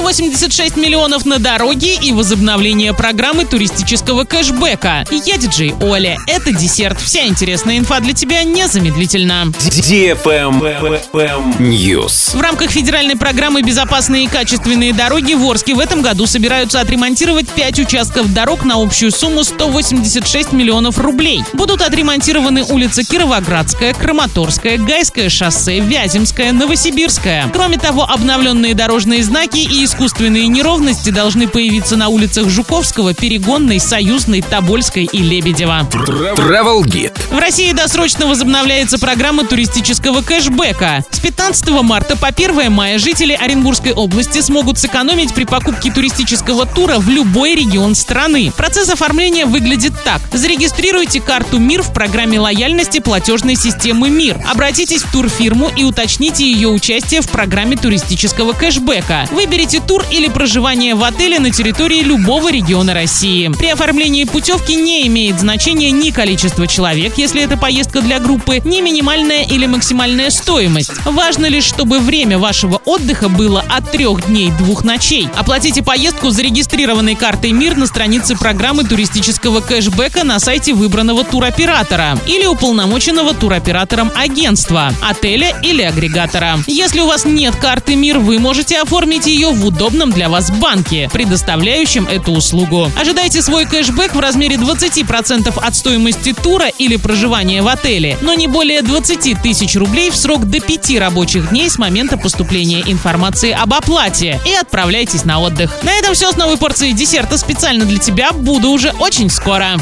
186 миллионов на дороги и возобновление программы туристического кэшбэка. Я диджей Оля. Это десерт. Вся интересная инфа для тебя незамедлительно. News. В рамках федеральной программы «Безопасные и качественные дороги» в Орске в этом году собираются отремонтировать 5 участков дорог на общую сумму 186 миллионов рублей. Будут отремонтированы улица Кировоградская, Краматорская, Гайское шоссе, Вяземская, Новосибирская. Кроме того, обновленные дорожные знаки и искусственные неровности должны появиться на улицах Жуковского, Перегонной, Союзной, Тобольской и Лебедева. Travel Guide. В России досрочно возобновляется программа туристического кэшбэка. С 15 марта по 1 мая жители Оренбургской области смогут сэкономить при покупке туристического тура в любой регион страны. Процесс оформления выглядит так. Зарегистрируйте карту МИР в программе лояльности платежной системы МИР. Обратитесь в турфирму и уточните ее участие в программе туристического кэшбэка. Выберите тур или проживание в отеле на территории любого региона России. При оформлении путевки не имеет значения ни количество человек, если это поездка для группы, ни минимальная или максимальная стоимость. Важно лишь, чтобы время вашего отдыха было от трех дней двух ночей. Оплатите поездку зарегистрированной картой МИР на странице программы туристического кэшбэка на сайте выбранного туроператора или уполномоченного туроператором агентства, отеля или агрегатора. Если у вас нет карты МИР, вы можете оформить ее в удобном для вас банке, предоставляющем эту услугу. Ожидайте свой кэшбэк в размере 20% от стоимости тура или проживания в отеле, но не более 20 тысяч рублей в срок до 5 рабочих дней с момента поступления информации об оплате и отправляйтесь на отдых. На этом все с новой порцией десерта специально для тебя. Буду уже очень скоро.